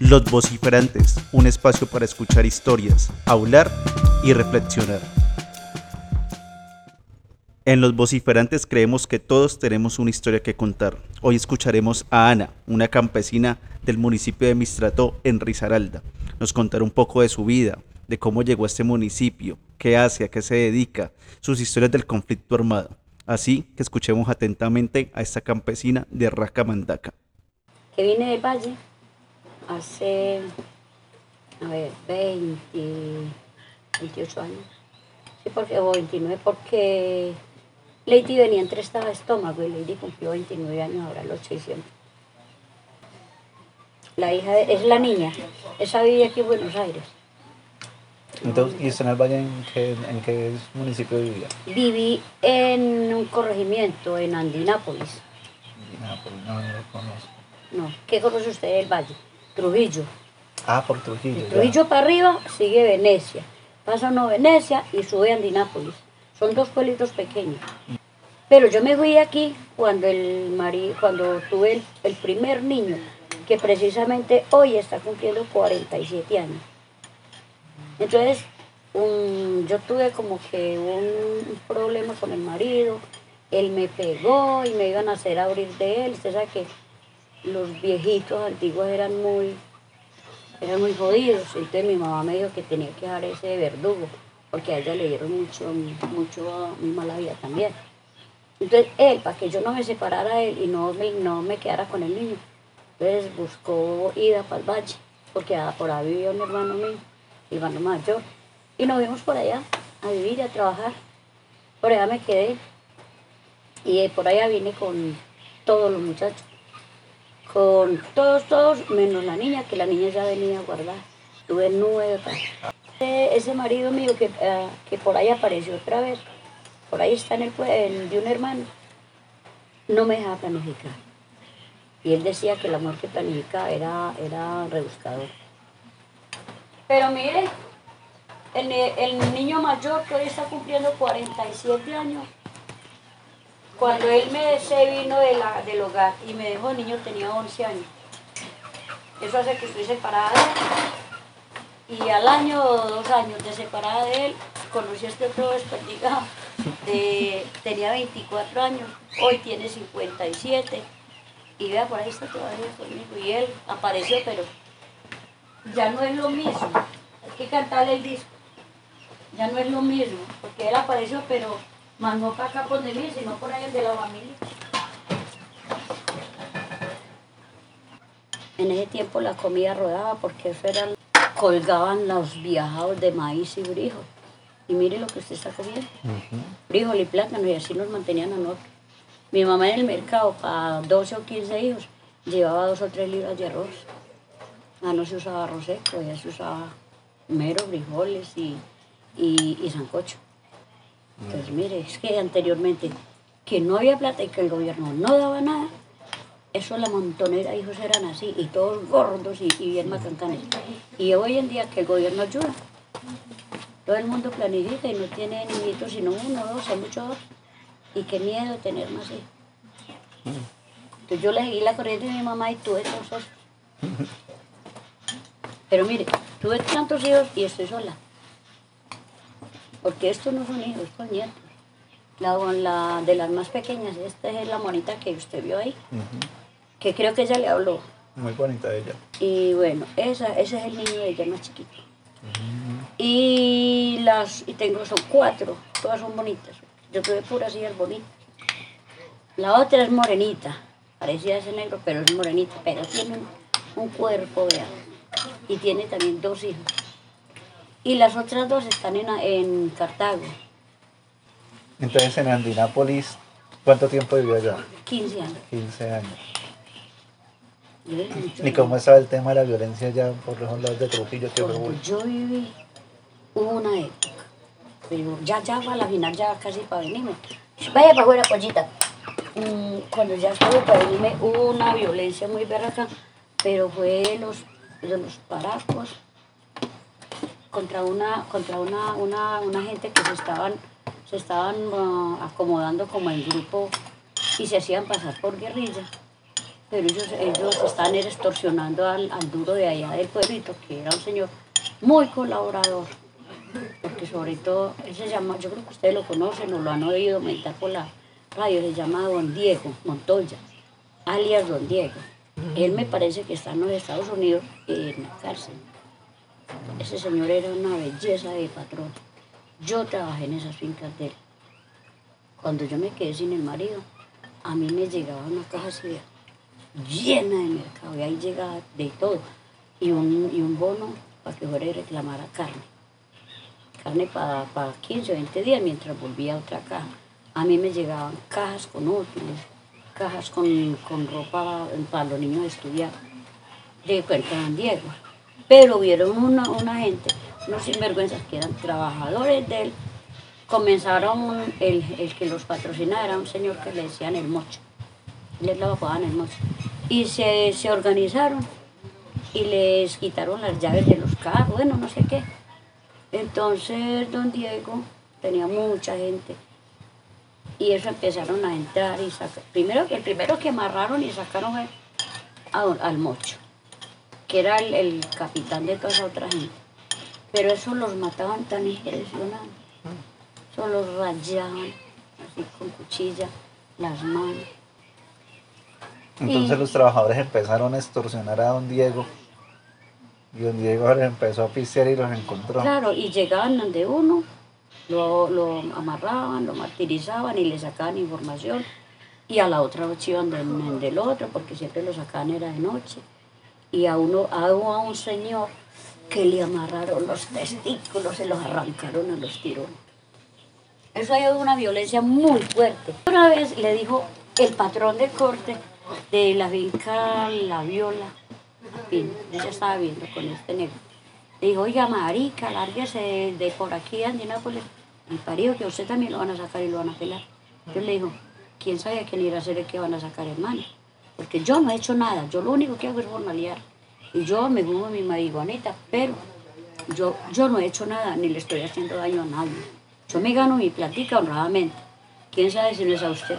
Los vociferantes, un espacio para escuchar historias, hablar y reflexionar. En los vociferantes creemos que todos tenemos una historia que contar. Hoy escucharemos a Ana, una campesina del municipio de Mistrató en Risaralda. Nos contará un poco de su vida, de cómo llegó a este municipio, qué hace, a qué se dedica, sus historias del conflicto armado. Así que escuchemos atentamente a esta campesina de Racamandaca. que vine del Valle hace, a ver, 20, 28 años. Sí, porque, o 29, porque Lady venía entre estado de estómago y Lady cumplió 29 años ahora, el 8 de. La hija de- es la niña, esa vive aquí en Buenos Aires. Entonces, ¿y usted en el Valle en qué, en qué municipio vivía? Viví en un corregimiento en Andinápolis. Pues no, no lo conozco. No, ¿qué conoce usted del Valle? Trujillo. Ah, por Trujillo. Trujillo para arriba sigue Venecia. Pasa uno Venecia y sube a Andinápolis. Son dos pueblitos pequeños. Pero yo me fui de aquí cuando el mari, cuando tuve el, el primer niño, que precisamente hoy está cumpliendo 47 años. Entonces, un- yo tuve como que un problema con el marido, él me pegó y me iban a hacer abrir de él. Usted sabe que los viejitos antiguos eran muy, eran muy jodidos. Entonces mi mamá me dijo que tenía que dejar ese verdugo, porque a ella le dieron mucho, mucho, muy mala vida también. Entonces él, para que yo no me separara de él y no me, no me quedara con el niño, entonces buscó ida para el valle, porque por ahí vivía un hermano mío, mi hermano mayor, y nos fuimos por allá a vivir a trabajar. Por allá me quedé y eh, por allá vine con todos los muchachos con todos, todos, menos la niña, que la niña ya venía guardada. Tuve nueve. Eh, Ese marido mío que, ah, que por ahí apareció otra vez, por ahí está en el, el de un hermano, no me dejaba planificar. Y él decía que el amor que planificaba era, era rebuscador. Pero mire, el, el niño mayor que hoy está cumpliendo 47 años, cuando él me se vino de la, del hogar y me dejó, el niño tenía 11 años. Eso hace que estoy separada de él. Y al año o dos años de separada de él, conocí a este otro desperdigado. De, tenía 24 años, hoy tiene 57. Y vea, por ahí está todavía conmigo. Y él apareció, pero ya no es lo mismo. Hay que cantarle el disco. Ya no es lo mismo, porque él apareció, pero más no para acá por de mí, sino por ahí el de la familia. En ese tiempo la comida rodaba porque eso eran, colgaban los viajados de maíz y frijol. Y mire lo que usted está comiendo. Frijol y plátano, y así nos mantenían a nosotros. Mi mamá en el mercado, para 12 o 15 hijos, llevaba dos o tres libras de arroz. Ah, no se usaba arroz seco, ya se usaba mero, frijoles y, y, y sancocho. Entonces, mire, es que anteriormente, que no había plata y que el gobierno no daba nada, eso la montonera hijos eran así, y todos gordos y, y bien macancanes. Y hoy en día que el gobierno ayuda, todo el mundo planifica y no tiene niñitos, sino uno, dos, hay muchos dos. Y qué miedo tener más hijos. Entonces yo le seguí la corriente de mi mamá y tuve todos esos. Pero mire, tuve tantos hijos y estoy sola. Porque estos no son hijos, son nietos. La, la de las más pequeñas, esta es la monita que usted vio ahí, que creo que ella le habló. Muy bonita ella. Y bueno, esa, ese es el niño de ella más chiquito. Y las, y tengo, son cuatro, todas son bonitas. Yo tuve puras hijas bonitas. La otra es morenita, parecía ese negro, pero es morenita, pero tiene un, un cuerpo, vea. Y tiene también dos hijos. Y las otras dos están en, en Cartago, Entonces, en Andinápolis, ¿cuánto tiempo vivió allá? 15 años. 15 años. ¿Y cómo estaba el tema de la violencia allá por los lados de Trujillo? Que yo viví, una época, pero ya, ya a la final, ya casi para venirme. Vaya para afuera, pollita. Mm, Cuando ya estuve para venirme, hubo una violencia muy berraca, pero fue los, los paracos contra una, contra una, una, una gente que se estaban se estaban ah, acomodando como en grupo y se hacían pasar por guerrilla. Pero ellos, ellos están extorsionando al, al duro de allá del pueblito, que era un señor muy colaborador. Porque sobre todo, él se yo creo que ustedes lo conocen o lo han oído mentar por la radio, se llama Don Diego Montoya, alias Don Diego. Él me parece que está en los Estados Unidos en la cárcel. Ese señor era una belleza de patrón. Yo trabajé en esas fincas de él. Cuando yo me quedé sin el marido, a mí me llegaba una caja así llena de mercado y ahí llegaba de todo. Y un, y un bono para que fuera y reclamara carne. Carne para, para 15 o 20 días mientras volvía a otra caja. A mí me llegaban cajas con útiles, cajas con, con ropa para los niños estudiar, de Cuenca San Diego. Pero vieron una, una gente, unos sinvergüenzas que eran trabajadores de él, comenzaron, el, el que los patrocinaba era un señor que le decían el mocho, les lo apodaban el mocho, y se, se organizaron y les quitaron las llaves de los carros, bueno, no sé qué. Entonces don Diego tenía mucha gente y eso empezaron a entrar y sacar. Primero, el primero que amarraron y sacaron fue a al mocho, que era el, el capitán de toda esa otra gente. Pero eso los mataban tan impresionante. Eso los rayaban así con cuchilla, las manos. Entonces Y- los trabajadores empezaron a extorsionar a don Diego. Y don Diego les empezó a pistear y los encontró. Claro, y llegaban donde uno, lo, lo amarraban, lo martirizaban y le sacaban información. Y a la otra noche iban del, del otro, porque siempre lo sacaban era de noche. Y a uno, a, un- señor que le amarraron los testículos, se los arrancaron a los tirones. Eso ha sido una violencia muy fuerte. Una vez le dijo el patrón de corte de la finca La Viola, a Pino, yo ya estaba viendo con este negro. Le dijo, oiga, marica, lárguese de, por aquí, Andinápolis. Y parido, que usted también lo van a sacar y lo van a pelar. Yo le dijo, ¿quién sabe a quién irá a ser el que van a sacar, hermano? Porque yo no he hecho nada, yo lo único que hago es formalear. Y yo me fumo mi marihuanita, pero yo, yo no he hecho nada, ni le estoy haciendo daño a nadie. Yo me gano mi platica honradamente. ¿Quién sabe si no es a usted?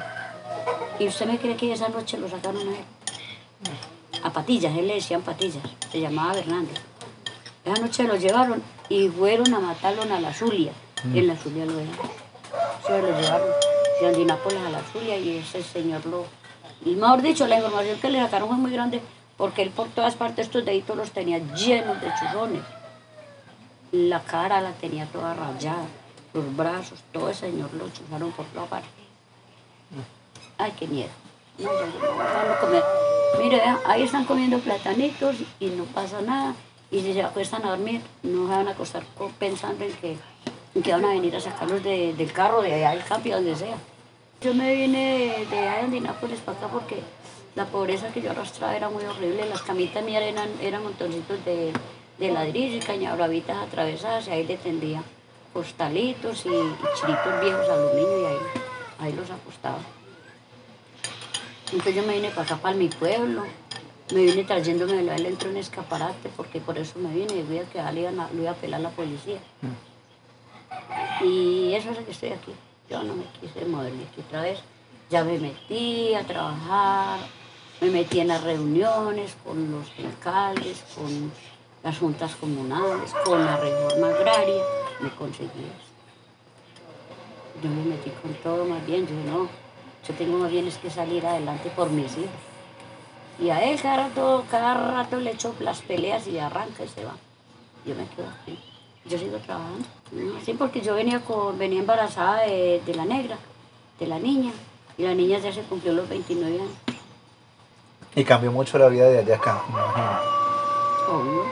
¿Y usted me cree que esa noche lo sacaron a él? A Patillas, él le decían Patillas, se llamaba Bernardo. Esa noche lo llevaron y fueron a matarlo a la Zulia. En la Zulia lo dejaron. Se lo llevaron de Andinápolis a la Zulia y ese señor lo... Y mejor dicho, la información que le sacaron fue muy grande porque él por todas partes estos deditos los tenía llenos de chuzones. La cara la tenía toda rayada, los brazos, todo ese señor lo chuzaron por toda parte. Ay, qué miedo. No, ya, ya, no, a comer. Mire, ahí están comiendo platanitos y no pasa nada. Y si se acuestan a dormir, no se van a acostar co- pensando en que, que van a venir a sacarlos de- del carro, de allá del campo, donde sea. Yo me vine de, de Andinápolis para acá porque la pobreza que yo arrastraba era muy horrible. Las camitas mías eran, eran montoncitos de, de ladrillo y cañabravitas atravesadas y ahí le tendía postalitos y, y chiritos viejos a los niños y ahí, ahí los acostaba. Entonces yo me vine para acá, para mi pueblo. Me vine trayéndome de él entró en escaparate porque por eso me vine. Voy a quedar, lo iba a pelar la policía. Y eso es que estoy aquí. Yo no me quise mover de aquí otra vez. Ya me metí a trabajar, me metí en las reuniones con los alcaldes, con las juntas comunales, con la reforma agraria. Me conseguí eso. Yo me metí con todo más bien. Yo no, yo tengo más bien es que salir adelante por mis hijos. Y a él cada rato, cada rato le echo las peleas y arranca y se va. Yo me quedo aquí. Yo sigo trabajando. ¿no? Sí, porque yo venía, con, venía embarazada de, de la negra, de la niña. Y la niña ya se cumplió los 29 años. Y cambió mucho la vida de allá acá. Obvio.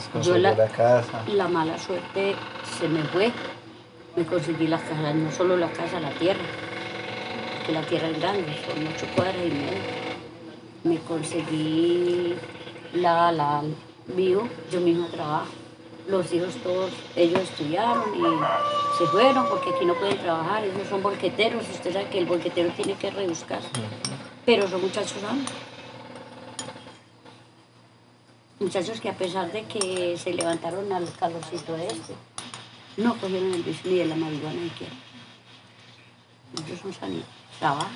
Se Yo la- la casa. La mala suerte se me fue. Me conseguí la casa, no solo la casa, la tierra. La tierra es grande, son ocho cuadras y media. Me conseguí la, la vivo, yo misma trabajo. Los hijos todos, ellos estudiaron y se fueron porque aquí no pueden trabajar, ellos son bolqueteros, usted sabe que el bolquetero tiene que rebuscar, pero son muchachos sanos. Muchachos que a pesar de que se levantaron al calorcito este, no cogieron el vicio ni de la marihuana ni siquiera. Ellos son sanitos. Trabajan.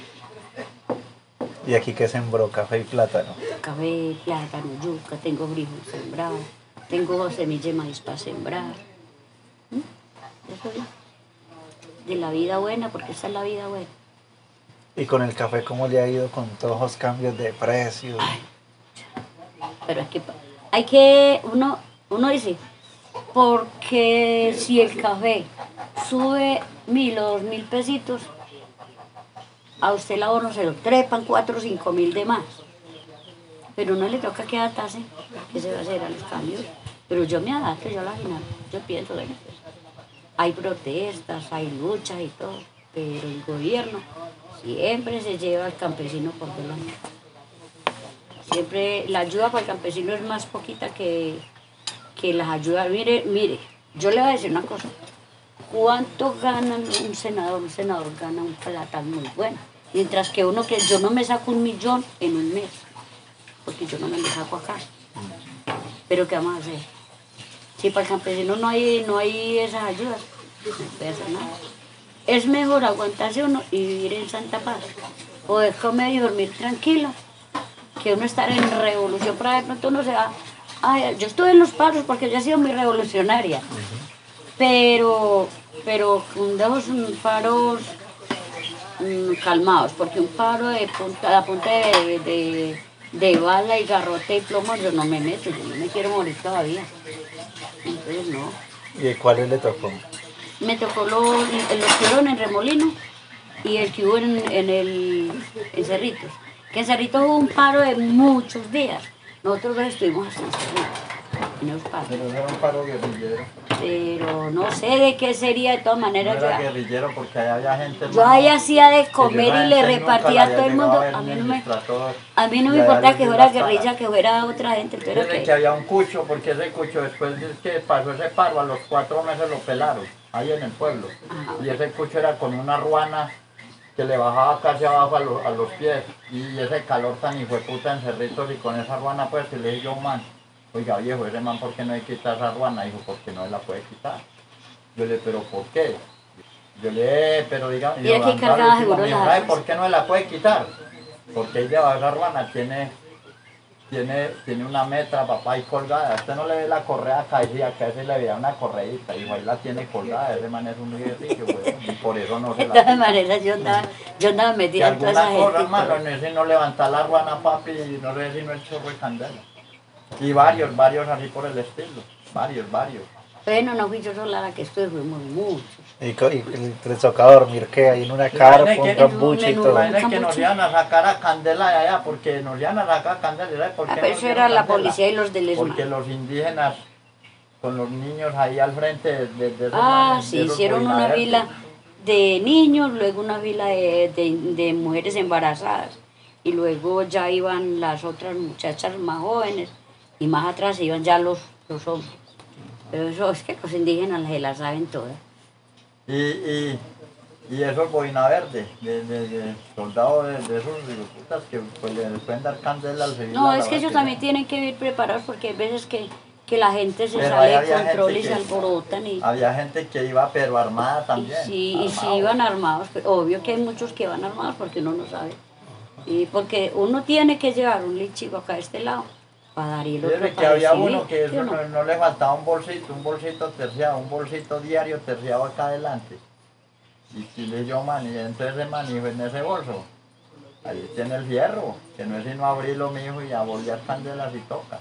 Y aquí que sembró café y plátano. Café, plátano, yuca, tengo frijol sembrado, tengo semilla de maíz para sembrar. ¿Mm? Eso es de la vida buena, porque esta es la vida buena. Y con el café, ¿cómo le ha ido con todos los cambios de precios? Pero es que hay que, uno, uno dice, porque si el café sube mil o dos mil pesitos, a usted el ahorro se lo trepan cuatro o cinco mil de más. Pero no le toca que adaptarse, que se va a hacer a los cambios. Pero yo me adapto, yo la final, yo pienso, bueno, pues, hay protestas, hay luchas y todo, pero el gobierno siempre se lleva al campesino por delante. Siempre la ayuda para el campesino es más poquita que, que las ayudas. Mire, mire, yo le voy a decir una cosa. ¿Cuánto gana un senador? Un senador gana un plátano muy bueno. Mientras que uno que yo no me saco un millón en un mes, porque yo no me lo saco acá. Pero ¿qué vamos a hacer? Si para el campesino no hay, no hay esas ayudas, nada. Es mejor aguantarse uno y vivir en santa paz. Poder comer y dormir tranquilo que uno estar en revolución, pero de pronto uno se va, ay, yo estuve en los paros porque yo he sido muy revolucionaria, pero, pero mm, paros mm, calmados, porque un paro de punta, a punta de, de, de bala y garrote y plomo yo no me meto, yo no me quiero morir todavía. No. ¿Y cuáles le tocó? Me tocó los, los que fueron en Remolino y el que hubo en, en el en Cerritos. Que en Cerritos hubo un paro de muchos días. Nosotros estuvimos hasta en Cerritos, en. Pero era un paro guerrillero. Pero no sé de qué sería, de todas No maneras. era yo, guerrillero porque ahí había gente. yo ahí hacía de comer y le repartía a todo el mundo. ver A mí no me, a mí no me allá importa que fuera guerrilla, que fuera otra gente. Pero que, que había un cucho, porque ese cucho después de que pasó ese paro, a los cuatro meses lo pelaron, ahí en el pueblo. Ajá. Y ese cucho era con una ruana que le bajaba casi abajo a, los- a los pies. Y ese calor tan hijo de puta en cerritos y con esa ruana, pues, que le dije yo, man, oiga viejo, ese man, ¿por qué no hay que quitar esa ruana? Dijo, porque no la puede quitar. Yo le, pero ¿por qué? Yo le, pero diga, yo, que anda, cargaba último, seguro me dijo, las "¿Sabe armas". por qué no la puede quitar? Porque debajo de esa ruana tiene tiene, tiene una metra, papá, ahí colgada. Usted no le ve la correa caída, que a veces le veía una correíta, y ahí la tiene colgada. Ese man es un guerrillo, güey, y por eso no se de la quita. maneras yo andaba, yo andaba Y metida en toda alguna esa gente. cosa, y hermano, no es no levantar la ruana, papi, y no sé si no el chorro de candela. Y varios, varios así por el estilo. Varios, varios. Bueno, no fui yo sola la que estuve, fuimos muchos. ¿Y, y les tocaba dormir qué? Ahí en una carpa, un que- cambuche y todo. Imagínate que nos iban a sacar a candela de allá, porque nos iban a sacar a candela. ¿sabes por Ah, qué pero eso era la policía y los del Porque ESMA. los indígenas, con los niños ahí al frente de, de- de Ah, de sí, hicieron una fila de niños, luego una fila de, de- de mujeres embarazadas y luego ya iban las otras muchachas más jóvenes y más atrás iban ya los, los hombres. Pero eso es que los indígenas se las saben todas. Y, y, y esos boina verde, de, de, de soldados de, de esos putas que pues, le pueden dar candela al civil. No, la es que ellos también tienen que ir preparados porque hay veces que, que la gente se Pero sale de control y se alborotan y... Había gente que iba pero armada Y también. sí, y sí iban armados, pero obvio que hay muchos que van armados porque uno no sabe. Y porque uno tiene que llevar un lichigo acá a este lado para dar y el otro que había recibir, uno que ¿sí eso no? no, no le faltaba un bolsito, un bolsito terciado, un bolsito diario terciado acá adelante. Y si le yo man, y entonces ese man dijo en ese bolso, ahí tiene el fierro, que no es sino abrirlo mi hijo y a volver candelas y toca.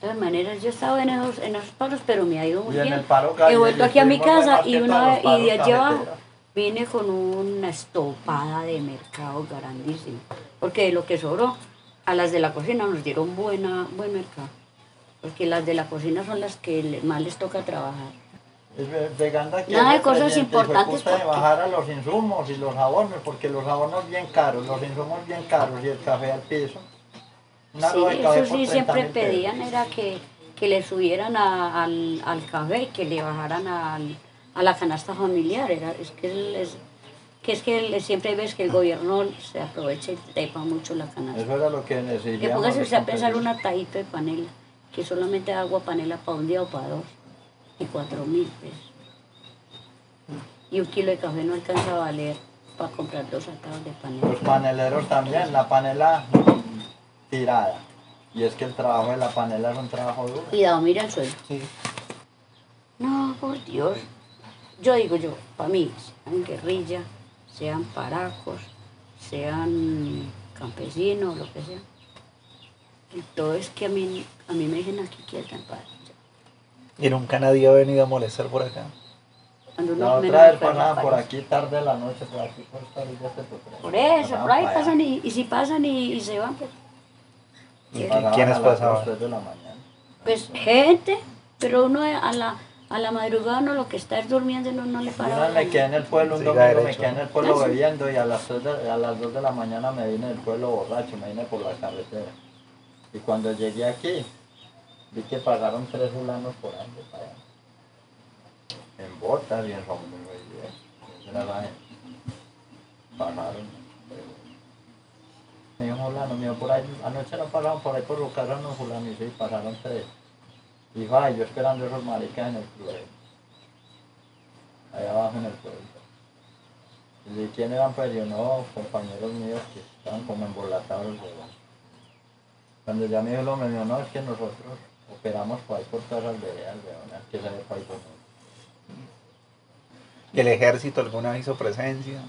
De todas maneras, yo he estado en esos, en esos paros, pero me ha ido muy Y en bien. He vuelto aquí a mi casa y, una y de allí abajo vine con una estopada de mercado grandísima. Porque de lo que sobró, a las de la cocina nos dieron buena, buen mercado. Porque las de la cocina son las que más les toca trabajar. Aquí Nada de cosas importantes puta, de porque- bajar a los insumos y los jabones, porque los jabones bien caros, los insumos bien caros y el café al piso. Una Sí, eso sí 30 siempre pesos. pedían, era que, que le subieran a- al, al café, que le bajaran al- a la canasta familiar. Era, es que, es, que es que el- siempre ves que el gobierno se aprovecha y trepa mucho la canasta. Eso era lo que Que necesitábamos. póngase usted a pensar una tajita de panela, que solamente da agua panela para un día o para dos, y cuatro mil pesos. y un kilo de café no alcanza a valer para comprar dos atados de panela. Los paneleros también, la panela tirada. Y es que el trabajo de la panela es un trabajo duro. Cuidado, mira el suelo. Sí. No, por Dios. Yo digo yo, para mí, sean guerrilla, sean paracos, sean campesinos, lo que sea. Y todo es que a mí, a mí me dejen aquí quieta en paz. Y nunca nadie ha venido a molestar por acá. Cuando La otra vez pasaban por aquí tarde de la noche, por aquí por esta orilla potrero. Por eso, por ahí pasan y, y si pasan y, y se van, pues, ¿Y Pasaban quiénes a las pasaban? dos, tres de la mañana. pues gente, pero uno a la, a la madrugada uno lo que está es durmiendo no, no le para. una me quedé en el pueblo, un Siga domingo me quedé en el pueblo Ah, sí. bebiendo y a las, de- a las 2 de la mañana me vine del pueblo borracho, me vine por la carretera. Y cuando llegué aquí, vi que pagaron tres fulanos por año para allá. En botas y en eso. Esa era la gente. Pagaron. Me dijo fulano, me dijo, por ahí, anoche no pagaron por ahí por los carros, no fulano, y sí, pasaron tres. Y ay, yo esperando esos maricas en el club allá abajo en el pueblo. Y de quién eran pues yo no, compañeros míos que estaban como embolatados de Cuando ya me dijo hombre, me dijo, no, es que nosotros operamos por ahí por todas las veredas, weón, es que ese país por ¿Y el ejército alguna vez hizo presencia?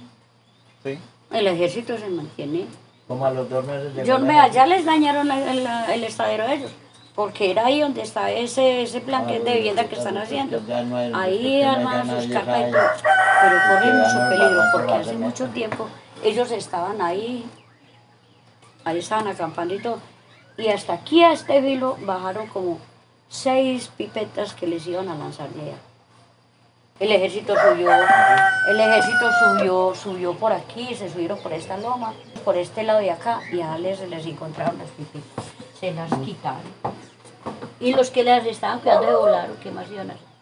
¿Sí? El ejército se mantiene. Como a los dos meses llegó Yo me allá les dañaron la- la- el estadero de ellos, porque era ahí donde está ese, ese plan que es de Ah, vivienda que están haciendo. Ahí arman sus carpas y todo, pero corren mucho peligro, porque hace mucho tiempo ellos estaban ahí, ahí estaban acampando y todo. Y hasta aquí a este vilo bajaron como seis pipetas que les iban a lanzar de allá. El ejército subió, el ejército subió, subió por aquí, se subieron por esta loma, por este lado de acá, y a les, les encontraron las pipetas. Se las quitaron. Y los que las estaban cuidando de volar, ¿qué más iban a hacer?